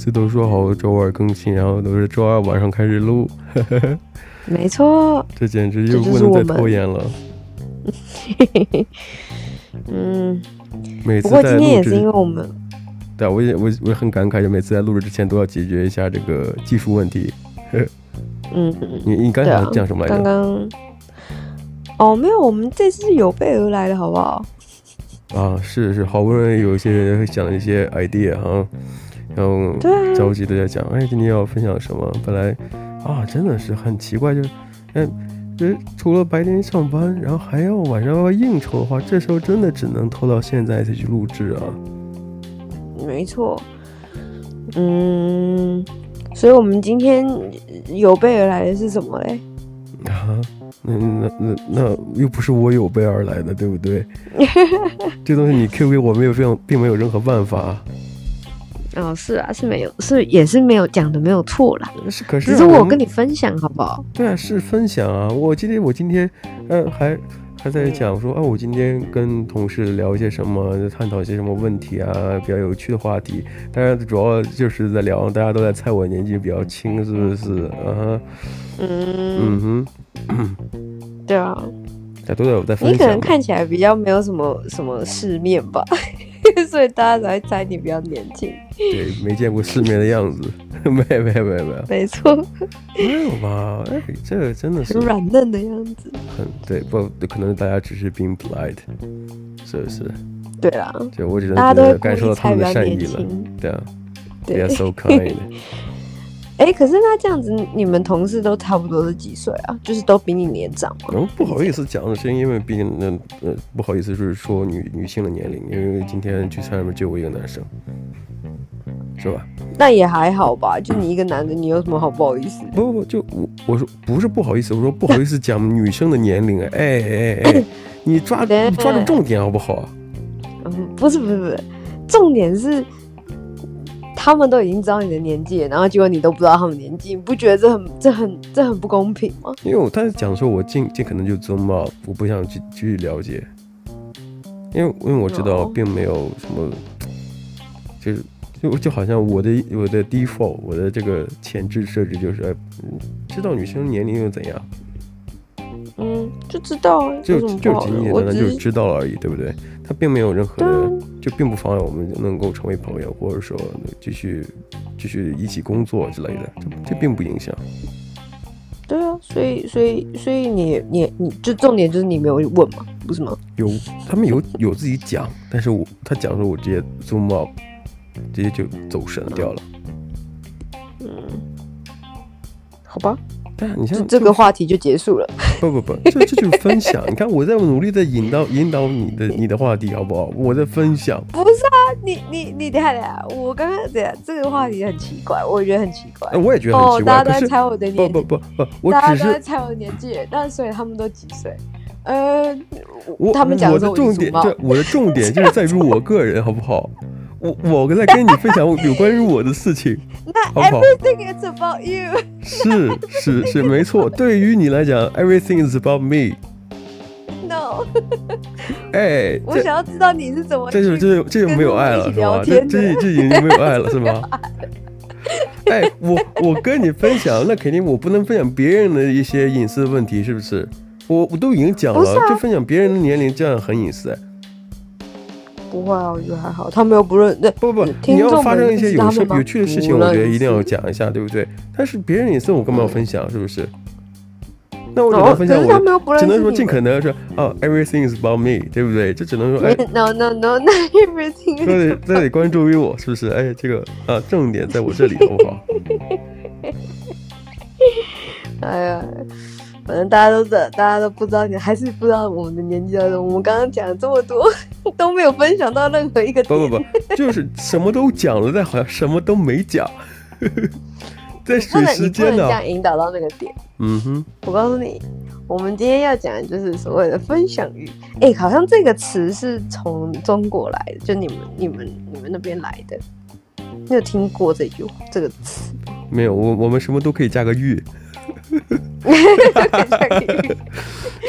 次都说好周二更新，然后都是周二晚上开始录。没错，这简直就不能再拖延了。嗯，每次不过今天也是因为我们，对啊，我也我我也很感慨，就每次在录制之前都要解决一下这个技术问题。嗯，你你刚才讲什么来着？刚刚哦，没有，我们这次是有备而来的，好不好？啊，是是，好不容易有一些人会想一些 idea 哈，然后着急的在讲，哎，今天要分享什么？本来啊，真的是很奇怪，就是，哎，这除了白天上班，然后还要晚上要应酬的话，这时候真的只能拖到现在才去录制啊。没错，嗯，所以我们今天有备而来的是什么嘞？啊。那那那那又不是我有备而来的，对不对？这东西你 Q 给我没有这样，并没有任何办法。哦，是啊，是没有，是也是没有讲的，没有错啦。是，可是只是我跟你分享好不好？对啊，是分享啊。我今天我今天呃还还在讲说啊，我今天跟同事聊一些什么，探讨一些什么问题啊，比较有趣的话题。当然主要就是在聊，大家都在猜我年纪比较轻，是不是？啊，嗯嗯哼。对啊，大家都有在分享。你可能看起来比较没有什么什么世面吧，所以大家才会猜你比较年轻。对，没见过世面的样子，没有没有没有没有。没错，没有吧？哎，这个真的是很软嫩的样子。很对，不可能大家只是 being polite，是不是？对啊，就我只能觉得感受到他们的善意了。对啊，对，They are so kind。哎、欸，可是那这样子，你们同事都差不多是几岁啊？就是都比你年长吗？嗯，不好意思讲的是，因为毕竟那呃不好意思，就是说女女性的年龄，因为今天聚餐里面就我一个男生，是吧？那也还好吧，就你一个男的，你有什么好不好意思？不不不，就我我说不是不好意思，我说不好意思讲女生的年龄，哎哎哎，你抓你抓住重点好不好？嗯，不是不是不是，重点是。他们都已经知道你的年纪，然后结果你都不知道他们年纪，你不觉得这很、这很、这很不公平吗？因为我当时讲说，我尽尽可能就 zoom out，我不想去去了解，因为因为我知道并没有什么，就是就就好像我的我的 default，我的这个前置设置就是，知道女生年龄又怎样？嗯，就知道，就就仅仅简单的就知道了而已，对不对？他并没有任何的，就并不妨碍我们能够成为朋友，或者说继续继续一起工作之类的，这这并不影响。对啊，所以所以所以你你你就重点就是你没有问嘛，不是吗？有，他们有有自己讲，但是我他讲说我直接 zoom out，直接就走神掉了。嗯，好吧。但你像这个话题就结束了。不不不，这这就是分享。你看我在努力的引导引导你的你的话题，好不好？我在分享。不是啊，你你你等下等下，我刚刚等下这个话题很奇怪，我觉得很奇怪。我也觉得很奇怪。大家都在猜我的年纪。不不不不，大家都在猜我的年纪，但所以他们都几岁？呃，他们讲我的重点，就我的重点就是在于我个人，好不好？我我刚才跟你分享有关于我的事情，那 everything is about you。是是是，没错。对于你来讲，everything is about me。No。哎，我想要知道你是怎么，这就这就这就没有爱了，是吧？这这这已经没有爱了，是吗？哎，我我跟你分享，那肯定我不能分享别人的一些隐私问题，是不是？我我都已经讲了，就分享别人的年龄，这样很隐私。不会啊，我觉得还好。他们又不认，那不不，你要发生一些有趣有趣的事情，我觉得一定要讲一下，对不对？但是别人隐私我干嘛要分享，是不是？那我只能分享我，只能说尽可能说哦，everything is about me，对不对？这只能说哎，no no no，not everything。都得都得关注于我，是不是？哎，这个啊，重点在我这里，好不好？哎呀。反正大家都知道，大家都不知道，你还是不知道我们的年纪了。我们刚刚讲了这么多，都没有分享到任何一个点。不不不，就是什么都讲了，但好像什么都没讲。在水时间呢，这样引导到那个点。嗯哼，我告诉你，我们今天要讲的就是所谓的分享欲。哎、欸，好像这个词是从中国来的，就你们、你们、你们那边来的。你有听过这句话这个词？没有，我我们什么都可以加个欲。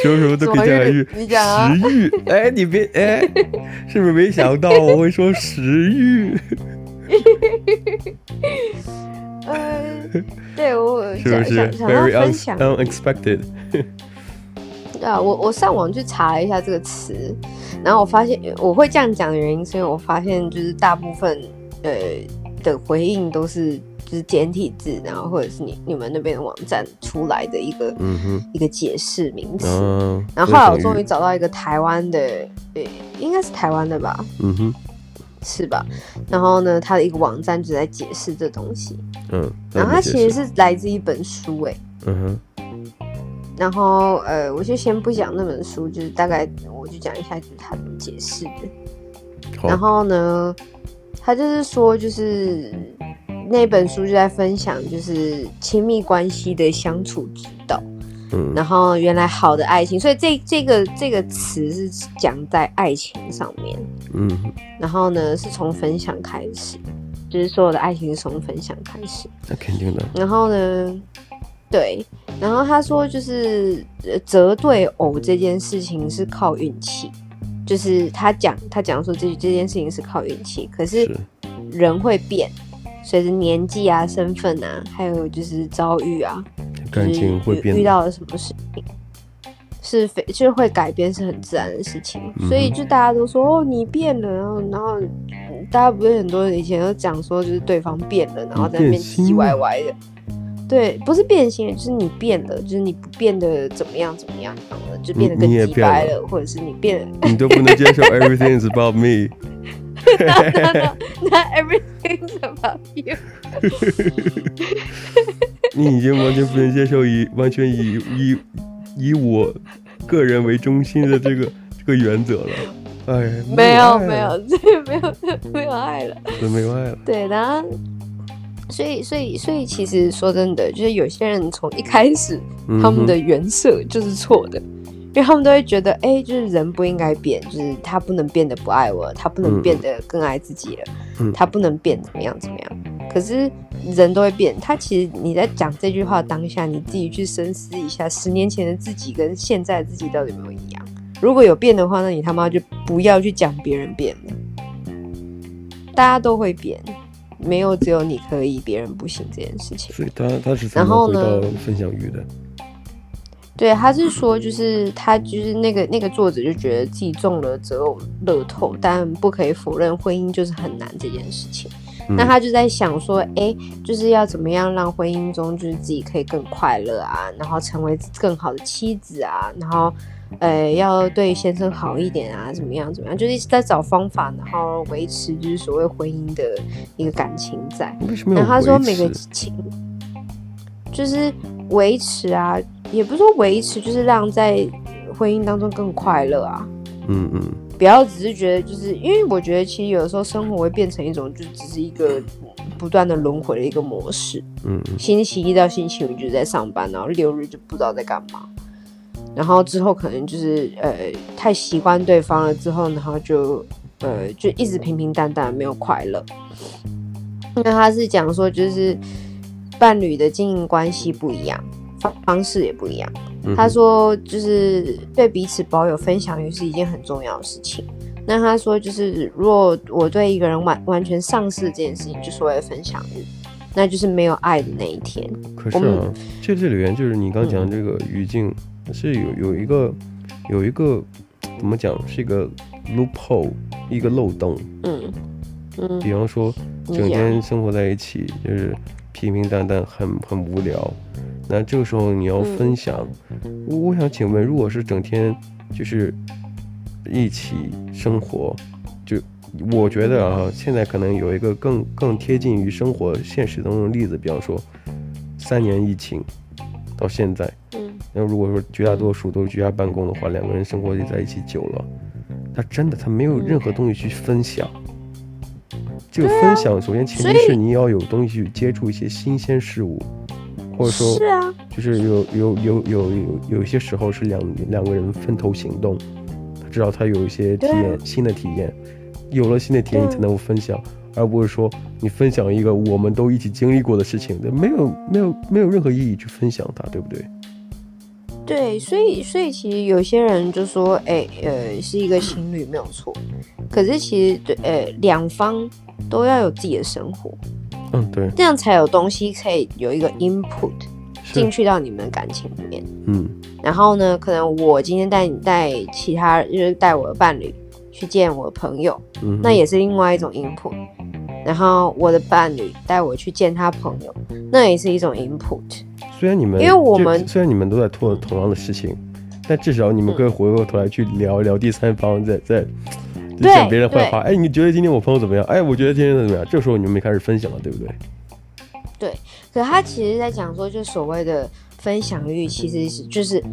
什么什么都可以加个欲，你讲啊？食欲，哎，你别哎，是不是没想到我会说食欲？呃，对我是不是想想要分享 unexpected？对啊，我我上网去查了一下这个词，然后我发现我会这样讲的原因，是因为我发现就是大部分呃的回应都是就是简体字，然后或者是你你们那边的网站出来的一个、一个解释名词，嗯、然后后来我终于找到一个台湾的，呃，应该是台湾的吧，嗯哼，是吧？然后呢，他的一个网站就在解释这东西，嗯，然后它其实是来自一本书，哎，嗯哼。然后，呃，我就先不讲那本书，就是大概我就讲一下，就是他怎么解释的。然后呢，他就是说，就是那本书就在分享，就是亲密关系的相处之道。嗯。然后，原来好的爱情，所以这这个这个词是讲在爱情上面。嗯。然后呢，是从分享开始，就是所有的爱情是从分享开始。那肯定的。然后呢？对，然后他说就是择对偶这件事情是靠运气，就是他讲他讲说这这件事情是靠运气，可是人会变，随着年纪啊、身份啊，还有就是遭遇啊，感情会变，遇到了什么事情是非就是会改变是很自然的事情，嗯、所以就大家都说哦你变了，然后然后大家不是很多人以前都讲说就是对方变了，然后在那边唧唧歪歪的。对，不是变心，就是你变了，就是你不变得怎么样怎么样了，就变得更直白了，或者是你变了，你都不能接受 everything is about me。no, no, no, not everything is about you。你已经完全不能接受以完全以以以我个人为中心的这个 这个原则了。哎，没有没有，这 没有没有爱了，没有爱了。对，然后。所以，所以，所以，其实说真的，就是有些人从一开始，他们的原色就是错的，嗯、因为他们都会觉得，哎、欸，就是人不应该变，就是他不能变得不爱我，他不能变得更爱自己了，嗯、他不能变怎么样怎么样。可是人都会变，他其实你在讲这句话当下，你自己去深思一下，十年前的自己跟现在的自己到底有没有一样？如果有变的话，那你他妈就不要去讲别人变了，大家都会变。没有只有你可以，别人不行这件事情。所以他他是怎么回到分享欲的？对，他是说，就是他就是那个那个作者就觉得自己中了择偶乐透，但不可以否认婚姻就是很难这件事情。嗯、那他就在想说，哎，就是要怎么样让婚姻中就是自己可以更快乐啊，然后成为更好的妻子啊，然后。呃，要对先生好一点啊，怎么样？怎么样？就是一直在找方法，然后维持就是所谓婚姻的一个感情在。然后他说每个情就是维持啊，也不是说维持，就是让在婚姻当中更快乐啊。嗯嗯，不要只是觉得，就是因为我觉得其实有的时候生活会变成一种，就只是一个不断的轮回的一个模式。嗯，星期一到星期五就在上班，然后六日就不知道在干嘛。然后之后可能就是呃太习惯对方了，之后然后就呃就一直平平淡淡，没有快乐。那他是讲说，就是伴侣的经营关系不一样，方方式也不一样。嗯、他说，就是对彼此保有分享欲是一件很重要的事情。那他说，就是如果我对一个人完完全丧失这件事情，就所谓的分享欲，那就是没有爱的那一天。可是啊，们这这里面就是你刚讲这个语境。嗯是有有一个有一个怎么讲，是一个 loophole，一个漏洞。嗯嗯，比方说整天生活在一起，就是平平淡淡，很很无聊。那这个时候你要分享，嗯、我我想请问，如果是整天就是一起生活，就我觉得啊，现在可能有一个更更贴近于生活现实当中的例子，比方说三年疫情到现在。嗯那如果说绝大多数都是居家办公的话，两个人生活在一起久了，他真的他没有任何东西去分享。这个分享首先前提是你要有东西去接触一些新鲜事物，或者说，是啊就是有有有有有有一些时候是两两个人分头行动，他知道他有一些体验新的体验，有了新的体验你才能够分享，而不是说你分享一个我们都一起经历过的事情，没有没有没有任何意义去分享它，对不对？对，所以所以其实有些人就说，哎，呃，是一个情侣没有错，可是其实对，呃，两方都要有自己的生活。嗯，对，这样才有东西可以有一个 input 进去到你们的感情里面。嗯，然后呢，可能我今天带你带其他，就是带我的伴侣去见我的朋友，嗯，那也是另外一种 input。然后我的伴侣带我去见他朋友，那也是一种 input。虽然你们，因为我们虽然你们都在做同样的事情，但至少你们可以回过头来去聊一聊第三方在在讲别人坏话。哎，你觉得今天我朋友怎么样？哎，我觉得今天怎么样？这时候你们没开始分享了，对不对？对。可他其实在讲说，就所谓的分享欲，其实是就是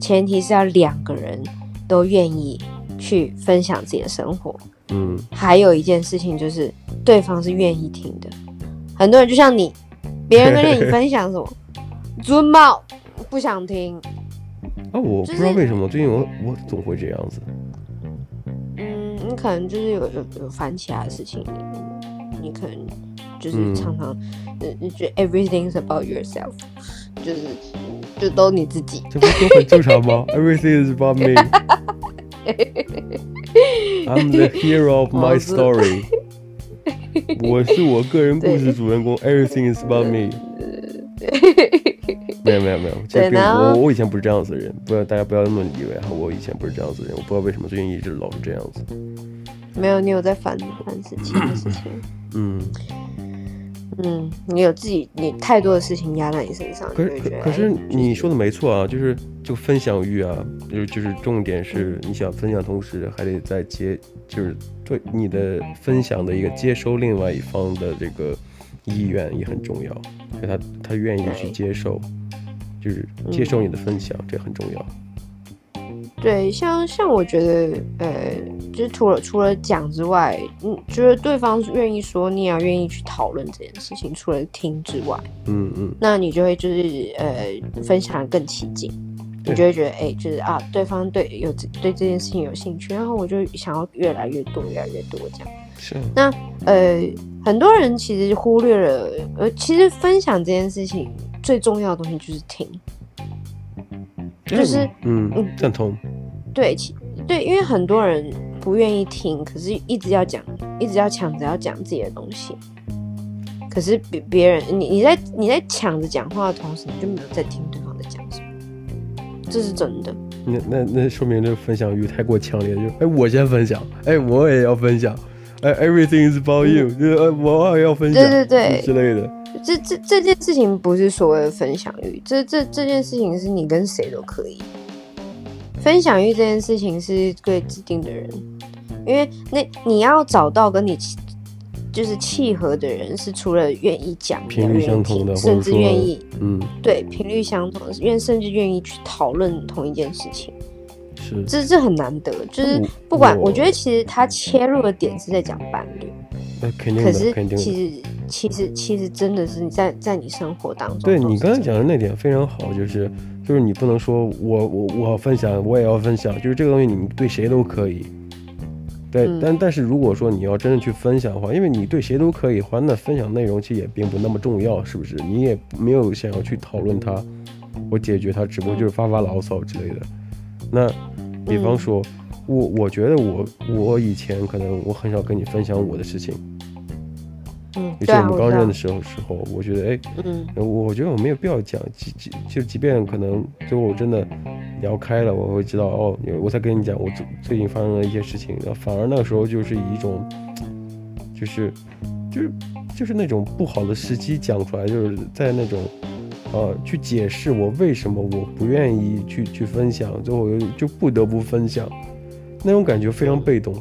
前提是要两个人都愿意去分享自己的生活。嗯。还有一件事情就是。对方是愿意听的，很多人就像你，别人跟你分享什么，尊冒不想听。啊，我不知道为什么、就是、最近我我总会这样子。嗯，你可能就是有有有烦其他的事情，你可能就是常常，嗯，你觉得 everything is about yourself，就是就都你自己，这不都很正常吗？Everything is about me。I'm the hero of my story。我是我个人故事主人公，Everything is about me。没有没有没有，其实我我以前不是这样子的人，不要大家不要那么以为哈，我以前不是这样子的人，我不知道为什么最近一直老是这样子。没有，你有在烦烦事情的事情。嗯。嗯，你有自己，你太多的事情压在你身上。可是可可是你说的没错啊，就是就分享欲啊，就是就是重点是你想分享，同时还得再接，就是对你的分享的一个接收，另外一方的这个意愿也很重要，就他他愿意去接受，就是接受你的分享，这很重要。对，像像我觉得，呃，就是除了除了讲之外，嗯，觉得对方愿意说，你也要愿意去讨论这件事情。除了听之外，嗯嗯，那你就会就是呃，分享得更起劲，你就会觉得，哎，就是啊，对方对有对这件事情有兴趣，然后我就想要越来越多，越来越多这样。是。那呃，很多人其实忽略了，呃，其实分享这件事情最重要的东西就是听。就是嗯嗯赞同，对对，因为很多人不愿意听，可是一直要讲，一直要抢着要讲自己的东西。可是别别人，你你在你在抢着讲话的同时，你就没有在听对方在讲什么，这是真的。那那那说明这个分享欲太过强烈，就哎我先分享，哎我也要分享，哎 everything is about you，嗯，就是我也要分享，对对对之类的。这这这件事情不是所谓的分享欲，这这这件事情是你跟谁都可以。分享欲这件事情是对指定的人，因为那你要找到跟你就是契合的人，是除了愿意讲、频率相同的，甚至愿意嗯，对频率相同的，愿甚至愿意去讨论同一件事情，是这这很难得。就是不管我，我觉得其实他切入的点是在讲伴侣。可是，其实，其实，其实，真的是你在在你生活当中。对你刚才讲的那点非常好，就是就是你不能说我我我要分享，我也要分享，就是这个东西你对谁都可以。对，嗯、但但是如果说你要真的去分享的话，因为你对谁都可以的话，那分享内容其实也并不那么重要，是不是？你也没有想要去讨论它，我解决它，只不过就是发发牢骚之类的。那比方说，嗯、我我觉得我我以前可能我很少跟你分享我的事情。嗯，尤其我们刚认的时候时候，我觉得哎，嗯，我觉得我没有必要讲，即即就即便可能最后我真的聊开了，我会知道哦，我才跟你讲我最最近发生了一些事情，然后反而那个时候就是以一种，就是就是就是那种不好的时机讲出来，就是在那种呃去解释我为什么我不愿意去去分享，最后就不得不分享，那种感觉非常被动，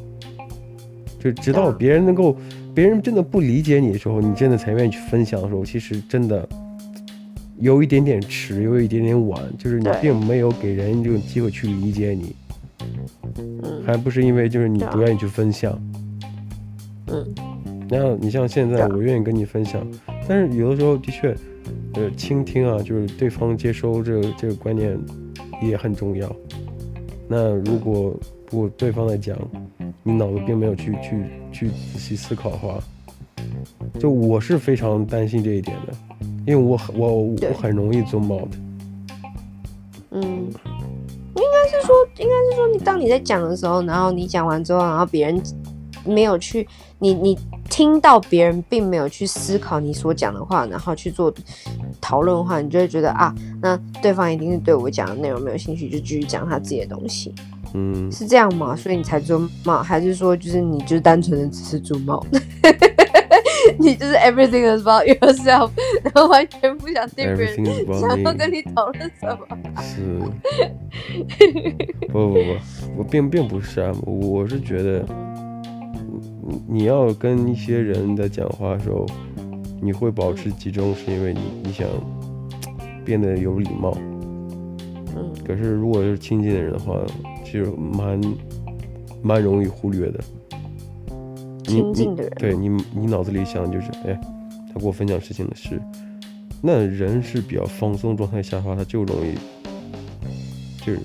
就直到别人能够。别人真的不理解你的时候，你真的才愿意去分享的时候，其实真的有一点点迟，有一点点晚，就是你并没有给人这种机会去理解你，还不是因为就是你不愿意去分享。嗯，然后你像现在，我愿意跟你分享，但是有的时候的确，呃，倾听啊，就是对方接收这个这个观念也很重要。那如果如果对方在讲，你脑子并没有去去去仔细思考的话，就我是非常担心这一点的，因为我我我很容易做 mod。嗯，应该是说，应该是说，你当你在讲的时候，然后你讲完之后，然后别人没有去，你你听到别人并没有去思考你所讲的话，然后去做讨论的话，你就会觉得啊，那对方一定是对我讲的内容没有兴趣，就继续讲他自己的东西。嗯，是这样吗？所以你才做帽，还是说就是你就是单纯的只是做帽？你就是 everything is about yourself，然后完全不想听别人想要跟你讨论什么？是，不 不不，我并并不是啊，我是觉得，你要跟一些人在讲话的时候，你会保持集中，是因为你你想变得有礼貌。嗯，可是如果是亲近的人的话，其实蛮蛮容易忽略的。亲近的人，对你，你脑子里想就是，哎，他给我分享事情的事，那人是比较放松状态下的话，他就容易，就是，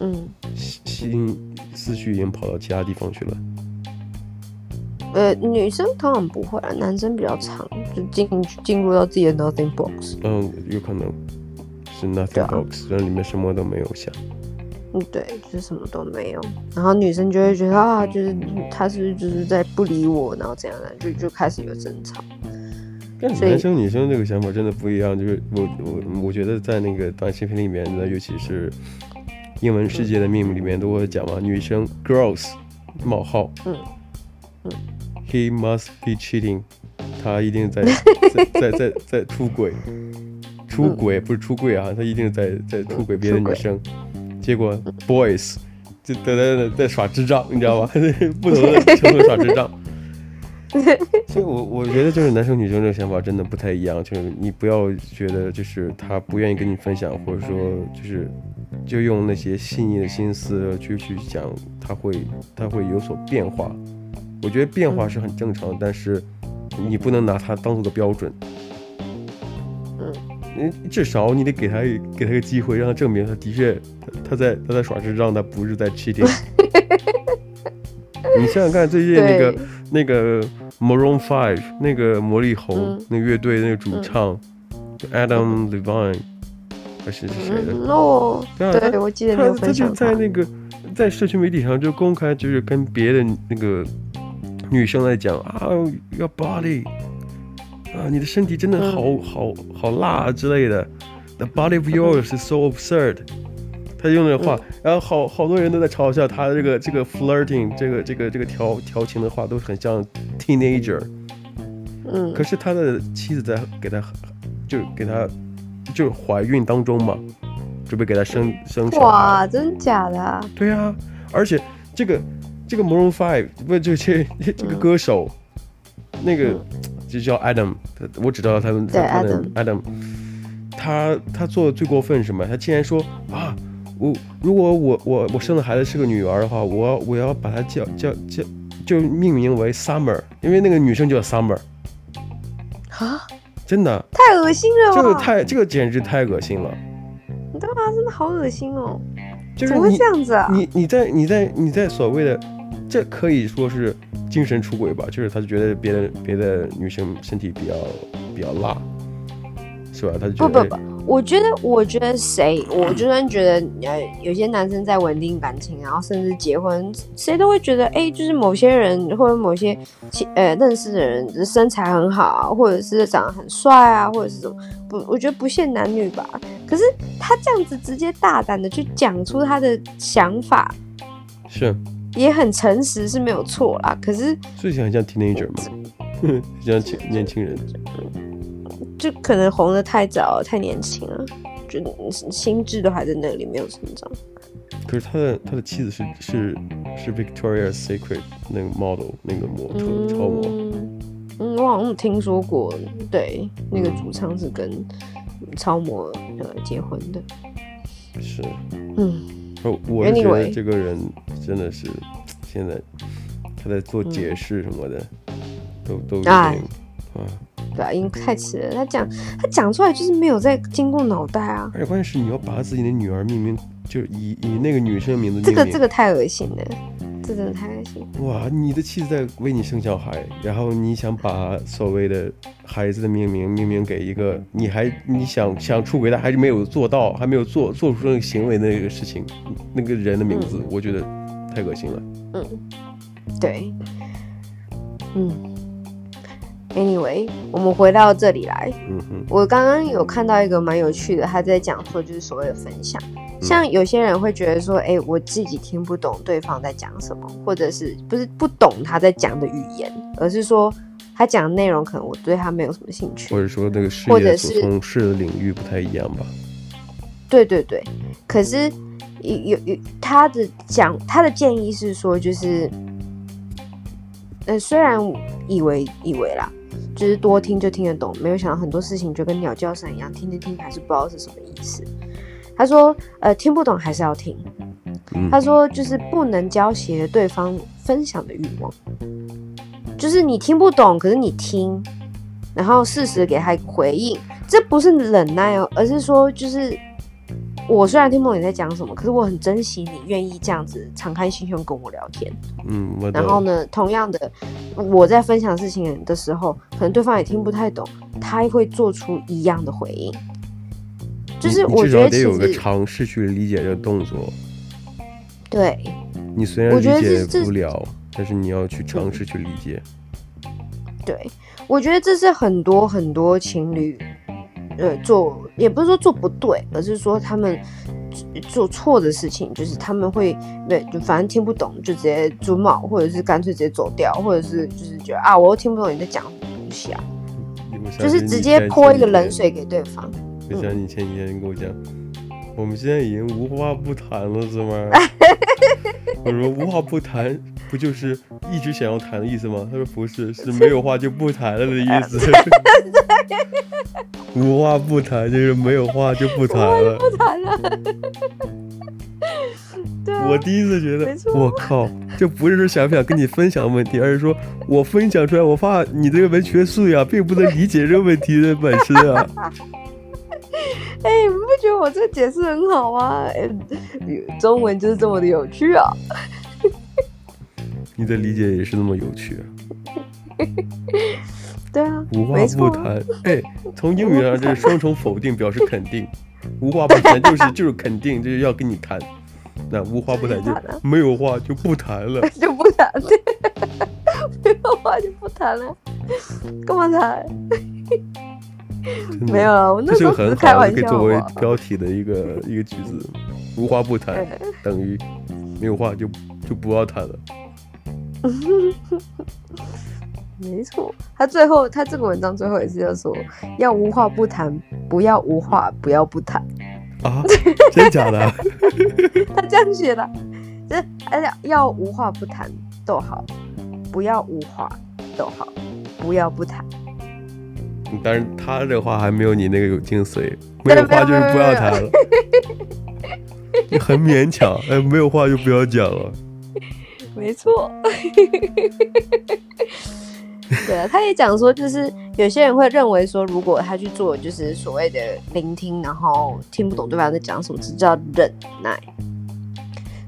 嗯，心思绪已经跑到其他地方去了。呃，女生通常不会啊，男生比较长，就进进入到自己的 nothing box。嗯，有可能是 nothing box，然后里面什么都没有想。嗯，对，就是什么都没有，然后女生就会觉得啊，就是他是不是就是在不理我，然后怎样的，就就开始有争吵。但男生女生这个想法真的不一样，就是我我我觉得在那个短视频里面的，尤其是英文世界的秘密里面都会讲嘛，女生 girls 冒号，嗯嗯，he must be cheating，他一定在 在在在在出轨，出轨不是出柜啊，他一定在在出轨别的女生。结果，boys 就在在在耍智障，你知道吗？不同的程度耍智障。所以我，我我觉得就是男生女生这个想法真的不太一样。就是你不要觉得就是他不愿意跟你分享，或者说就是就用那些细腻的心思去去想，他会他会有所变化。我觉得变化是很正常的，但是你不能拿它当做个标准。至少你得给他给他个机会，让他证明他的确他他在他在耍智障，他不是在 cheating。你想想看，最近那个那个 Maroon Five 那个魔力红、嗯、那乐队那个主唱、嗯、Adam Levine 还是是谁的？哦，对，他我记得他他就在那个在社区媒体上就公开就是跟别的那个女生在讲啊，Your body。啊，你的身体真的好、嗯、好好辣之类的，The body of yours is so absurd。他用的话，嗯、然后好好多人都在嘲笑他这个这个 flirting，这个这个这个调调情的话都很像 teenager。嗯。可是他的妻子在给他，就给他，就是怀孕当中嘛，准备给他生生小孩。哇，真假的、啊？对啊，而且这个这个 Maroon Five 不就这这个歌手，嗯、那个。嗯就叫 Adam，我只知道他们。对，Adam。Adam，他他做的最过分是什么？他竟然说啊，我如果我我我生的孩子是个女儿的话，我要我要把她叫叫叫就命名为 Summer，因为那个女生叫 Summer。啊？真的？太恶心了！这个太这个简直太恶心了。你干嘛？真的好恶心哦！就是怎么会这样子啊？你你在你在你在所谓的。这可以说是精神出轨吧，就是他就觉得别的别的女生身体比较比较辣，是吧？他就觉得不不不，我觉得我觉得谁，我就算觉得呃有些男生在稳定感情，然后甚至结婚，谁都会觉得哎，就是某些人或者某些呃认识的人身材很好啊，或者是长得很帅啊，或者是什么不，我觉得不限男女吧。可是他这样子直接大胆的去讲出他的想法，是。也很诚实是没有错啦，可是所以很像 teenager 嘛，像年轻人，就可能红的太早，太年轻了，就心智都还在那里，没有成长。可是他的他的妻子是是是 Victoria's Secret 那个 model 那个模特、嗯、超模，嗯，我好像听说过，对，那个主唱是跟超模呃结婚的，是，嗯。我是觉得这个人真的是，现在他在做解释什么的，嗯、都都有点啊，对啊，因为太迟了。他讲他讲出来就是没有在经过脑袋啊。而且关键是你要把自己的女儿命名，就以以那个女生名字命名，这个这个太恶心了。这真的太恶心！哇，你的妻子在为你生小孩，然后你想把所谓的孩子的命名命名给一个你还你想想出轨但还是没有做到，还没有做做出那个行为的那个事情，那个人的名字，嗯、我觉得太恶心了。嗯，对，嗯，Anyway，我们回到这里来。嗯哼，我刚刚有看到一个蛮有趣的，他在讲说就是所谓的分享。像有些人会觉得说，哎、欸，我自己听不懂对方在讲什么，或者是不是不懂他在讲的语言，而是说他讲的内容可能我对他没有什么兴趣，或者说那个事业所从事的领域不太一样吧？对对对，可是有有有他的讲他的建议是说，就是，呃，虽然以为以为啦。就是多听就听得懂，没有想到很多事情就跟鸟叫声一样，听听听还是不知道是什么意思。他说，呃，听不懂还是要听。他说，就是不能浇熄对方分享的欲望。就是你听不懂，可是你听，然后适时给他回应，这不是忍耐哦，而是说就是。我虽然听不懂你在讲什么，可是我很珍惜你愿意这样子敞开心胸跟我聊天。嗯，然后呢，同样的，我在分享事情的时候，可能对方也听不太懂，他会做出一样的回应。就是我觉得得有个尝试去理解这个动作。对，你虽然理解不了，但是你要去尝试去理解。对，我觉得这是很多很多情侣。呃，做也不是说做不对，而是说他们做错的事情，就是他们会对，就反正听不懂，就直接租帽，或者是干脆直接走掉，或者是就是觉得啊，我又听不懂你在讲什么东西啊，就是直接泼一个冷水给对方。就像你前几天跟我讲，我们现在已经无话不谈了，是吗？我说无话不谈，不就是一直想要谈的意思吗？他说不是，是没有话就不谈了的意思。无话不谈就是没有话就不谈了。不谈了。对啊，我第一次觉得，我靠，这不是说想不想跟你分享问题，而是说我分享出来，我发你这个文学素养并不能理解这个问题的本身啊。哎、欸，你不觉得我这解释很好吗？中文就是这么的有趣啊！你的理解也是那么有趣啊！对啊，无话不谈。哎、欸，从英语上这是双重否定，表示肯定。无话不谈 就是就是肯定，就是要跟你谈。那无话不谈就没有话就不谈了，就不谈，没有话就不谈了，干嘛谈？没有。这是个很好的可以作为标题的一个一个句子，无话不谈等于没有话就就不要谈了。没错，他最后他这个文章最后也是要说，要无话不谈，不要无话，不要不谈。啊？真的假的？他这样写的，就是哎呀，要无话不谈逗号，不要无话逗号，不要不谈。但是他这话还没有你那个有精髓，没有话就是不要谈了，你很勉强，哎，没有话就不要讲了。没错，对啊，他也讲说，就是有些人会认为说，如果他去做就是所谓的聆听，然后听不懂对方在讲什么，只叫忍耐。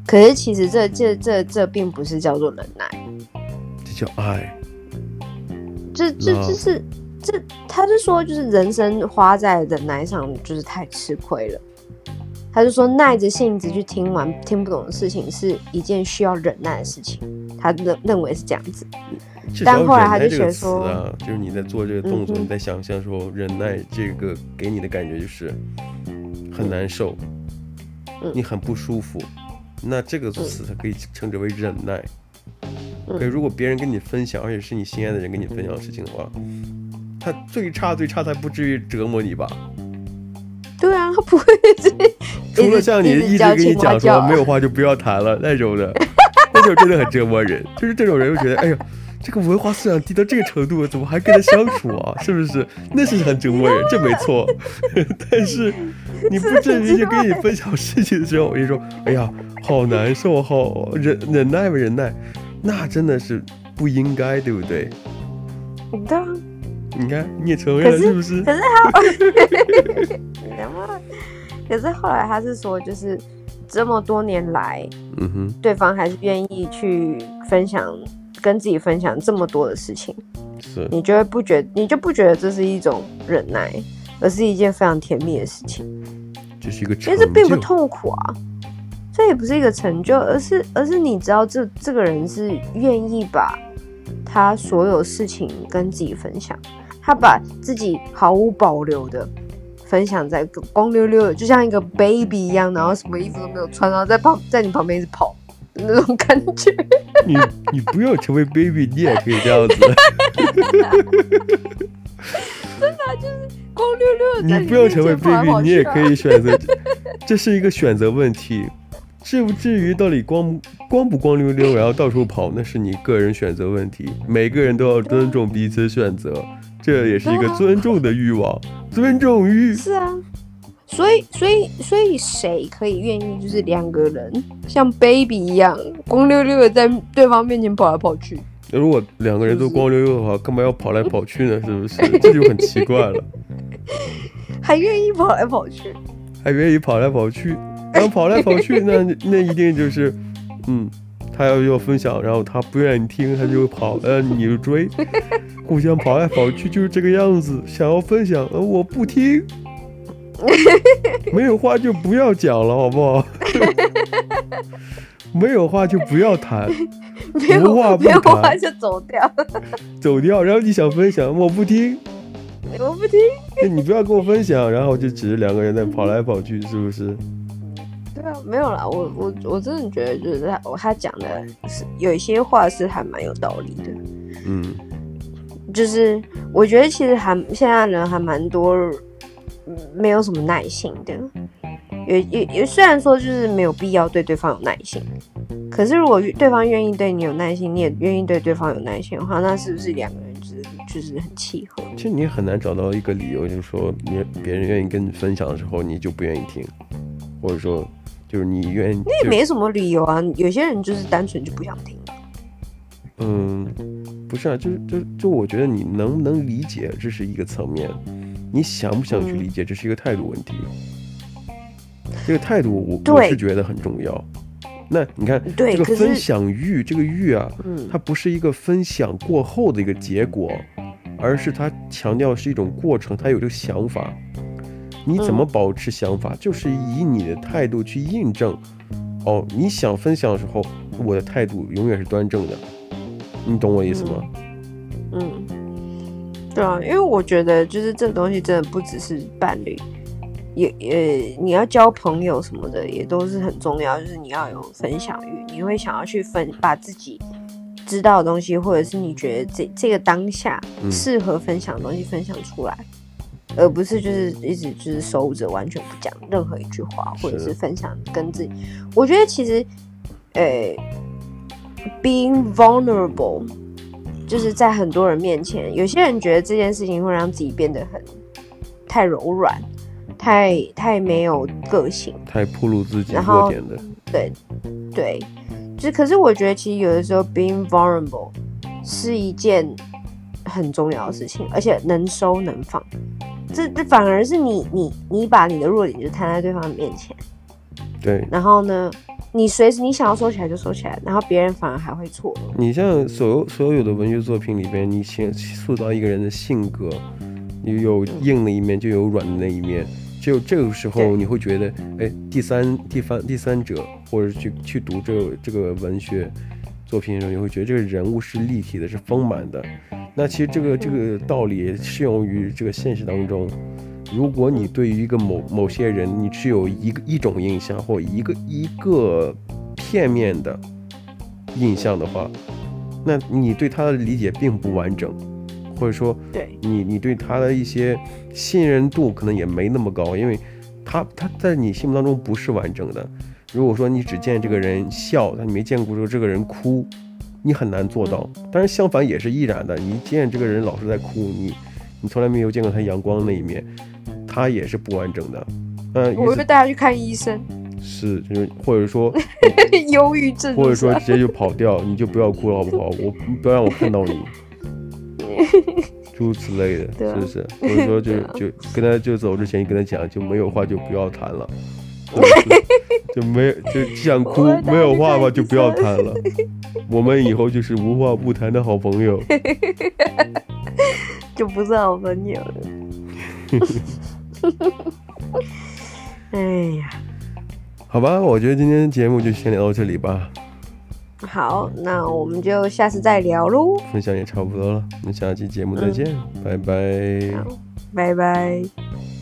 可是其实这这这这并不是叫做忍耐，这叫爱。这这这是。这他就说，就是人生花在忍耐上，就是太吃亏了。他就说，耐着性子去听完听不懂的事情，是一件需要忍耐的事情。他认认为是这样子。但后来他就觉得说，啊，就是你在做这个动作，嗯、你在想象说忍耐这个给你的感觉就是很难受，嗯、你很不舒服。那这个词它可以称之为忍耐。可以，如果别人跟你分享，而且是你心爱的人跟你分享的事情的话。他最差最差，他不至于折磨你吧？对啊，他不会。除了像你一直跟你讲说没有话就不要谈了那种的，那种真的很折磨人。就是这种人，会觉得哎呀，这个文化素养低到这个程度，怎么还跟他相处啊？是不是？那是很折磨人，这没错。但是你不正经就跟你分享事情的时候，我跟你说，哎呀，好难受，好忍忍耐吧，忍耐，那真的是不应该，对不对？对啊。你看，你也承认了是不是？可是他？可是后来他是说，就是这么多年来，嗯哼，对方还是愿意去分享，跟自己分享这么多的事情，是，你就会不觉，你就不觉得这是一种忍耐，而是一件非常甜蜜的事情。这是一个，其实并不痛苦啊，这也不是一个成就，而是，而是你知道这这个人是愿意把。他所有事情跟自己分享，他把自己毫无保留的分享在光溜溜的，就像一个 baby 一样，然后什么衣服都没有穿，然后在旁在你旁边一直跑那种感觉。你你不要成为 baby，你也可以这样子。真的、啊、就是光溜溜的。你不要成为 baby，你也可以选择，这是一个选择问题。至不至于到底光光不光溜溜，然后到处跑，那是你个人选择问题。每个人都要尊重彼此选择，这也是一个 尊重的欲望，尊重欲。是啊，所以所以所以谁可以愿意就是两个人像 baby 一样光溜溜的在对方面前跑来跑去？那如果两个人都光溜溜的话，干嘛要跑来跑去呢？是不是？这就很奇怪了。还愿意跑来跑去？还愿意跑来跑去？然后跑来跑去，那 那一定就是，嗯，他要要分享，然后他不愿意听，他就跑，呃，你就追，互相跑来跑去就是这个样子。想要分享，呃，我不听，没有话就不要讲了，好不好？没有话就不要谈，无话不谈，没有话就走掉，走掉。然后你想分享，我不听，我不听，你不要跟我分享，然后就只是两个人在跑来跑去，是不是？对啊没有啦，我我我真的觉得就是他他讲的是有一些话是还蛮有道理的，嗯，就是我觉得其实还现在人还蛮多没有什么耐心的，也也也虽然说就是没有必要对对方有耐心，可是如果对方愿意对你有耐心，你也愿意对对方有耐心的话，那是不是两个人就是就是很契合？其实你很难找到一个理由，就是说你别人愿意跟你分享的时候，你就不愿意听，或者说。就是你愿意，那也没什么理由啊。有些人就是单纯就不想听。嗯，不是啊，就是就就我觉得你能不能理解，这是一个层面；你想不想去理解，这是一个态度问题。嗯、这个态度我，我我是觉得很重要。那你看，这个分享欲，这个欲啊，它不是一个分享过后的一个结果，而是它强调是一种过程，它有这个想法。你怎么保持想法？嗯、就是以你的态度去印证。哦，你想分享的时候，我的态度永远是端正的。你懂我意思吗？嗯，对啊，因为我觉得就是这东西真的不只是伴侣，也也你要交朋友什么的也都是很重要。就是你要有分享欲，你会想要去分把自己知道的东西，或者是你觉得这这个当下适合分享的东西分享出来。嗯而不是就是一直就是收着，完全不讲任何一句话，或者是分享跟自己。我觉得其实，诶、欸，being vulnerable，就是在很多人面前，有些人觉得这件事情会让自己变得很太柔软，太太没有个性，太暴露自己弱点的。对对，就是可是我觉得其实有的时候 being vulnerable 是一件很重要的事情，而且能收能放。这这反而是你你你把你的弱点就摊在对方的面前，对，然后呢，你随时你想要收起来就收起来，然后别人反而还会错。你像所有所有的文学作品里边，你先塑造一个人的性格，你有硬的一面，就有软的那一面，只有这个时候你会觉得，哎，第三第三第三者，或者去去读这个这个文学作品的时候，你会觉得这个人物是立体的，是丰满的。那其实这个这个道理适用于这个现实当中。如果你对于一个某某些人，你只有一个一种印象或一个一个片面的印象的话，那你对他的理解并不完整，或者说，对你你对他的一些信任度可能也没那么高，因为他他在你心目当中不是完整的。如果说你只见这个人笑，但你没见过说这个人哭。你很难做到，但是相反也是亦然的。你一见这个人老是在哭，你你从来没有见过他阳光的那一面，他也是不完整的。嗯，我会带他去看医生。是，就是或者说忧郁症，或者说 直接就跑掉，你就不要哭了好不好？我不要让我看到你，诸如此类的，是不是？或者说就就跟他就走之前，你跟他讲，就没有话就不要谈了，就没就想哭，没有话吧就不要谈了。我们以后就是无话不谈的好朋友，就不是好朋友了。哎呀，好吧，我觉得今天节目就先聊到这里吧。好，那我们就下次再聊喽。分享也差不多了，我们下期节目再见，嗯、拜拜。拜拜。